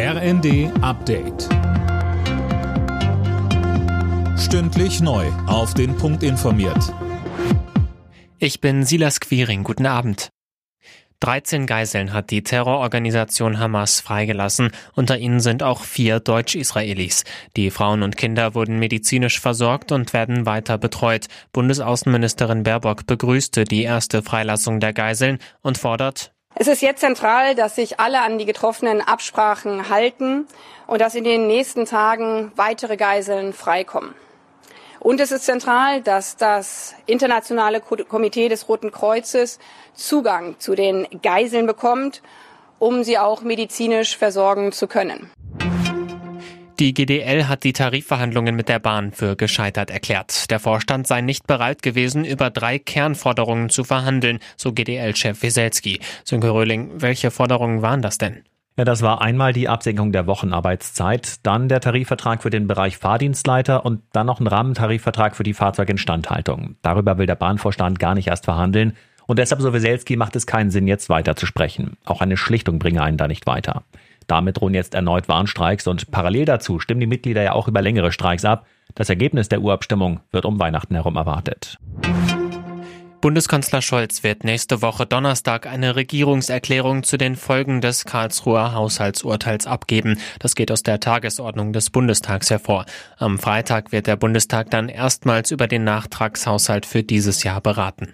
RND Update. Stündlich neu. Auf den Punkt informiert. Ich bin Silas Quiring. Guten Abend. 13 Geiseln hat die Terrororganisation Hamas freigelassen. Unter ihnen sind auch vier Deutsch-Israelis. Die Frauen und Kinder wurden medizinisch versorgt und werden weiter betreut. Bundesaußenministerin Baerbock begrüßte die erste Freilassung der Geiseln und fordert, es ist jetzt zentral, dass sich alle an die getroffenen Absprachen halten und dass in den nächsten Tagen weitere Geiseln freikommen. Und es ist zentral, dass das Internationale Komitee des Roten Kreuzes Zugang zu den Geiseln bekommt, um sie auch medizinisch versorgen zu können. Die GDL hat die Tarifverhandlungen mit der Bahn für gescheitert erklärt. Der Vorstand sei nicht bereit gewesen, über drei Kernforderungen zu verhandeln, so GDL-Chef Wieselski. Sönke Röhling, welche Forderungen waren das denn? Ja, das war einmal die Absenkung der Wochenarbeitszeit, dann der Tarifvertrag für den Bereich Fahrdienstleiter und dann noch ein Rahmentarifvertrag für die Fahrzeuginstandhaltung. Darüber will der Bahnvorstand gar nicht erst verhandeln und deshalb, so Wieselski, macht es keinen Sinn, jetzt weiter zu sprechen. Auch eine Schlichtung bringe einen da nicht weiter. Damit drohen jetzt erneut Warnstreiks und parallel dazu stimmen die Mitglieder ja auch über längere Streiks ab. Das Ergebnis der Urabstimmung wird um Weihnachten herum erwartet. Bundeskanzler Scholz wird nächste Woche Donnerstag eine Regierungserklärung zu den Folgen des Karlsruher Haushaltsurteils abgeben. Das geht aus der Tagesordnung des Bundestags hervor. Am Freitag wird der Bundestag dann erstmals über den Nachtragshaushalt für dieses Jahr beraten.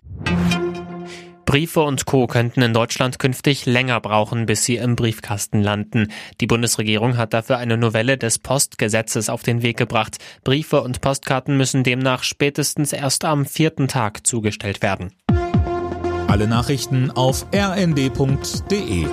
Briefe und Co. könnten in Deutschland künftig länger brauchen, bis sie im Briefkasten landen. Die Bundesregierung hat dafür eine Novelle des Postgesetzes auf den Weg gebracht. Briefe und Postkarten müssen demnach spätestens erst am vierten Tag zugestellt werden. Alle Nachrichten auf rnd.de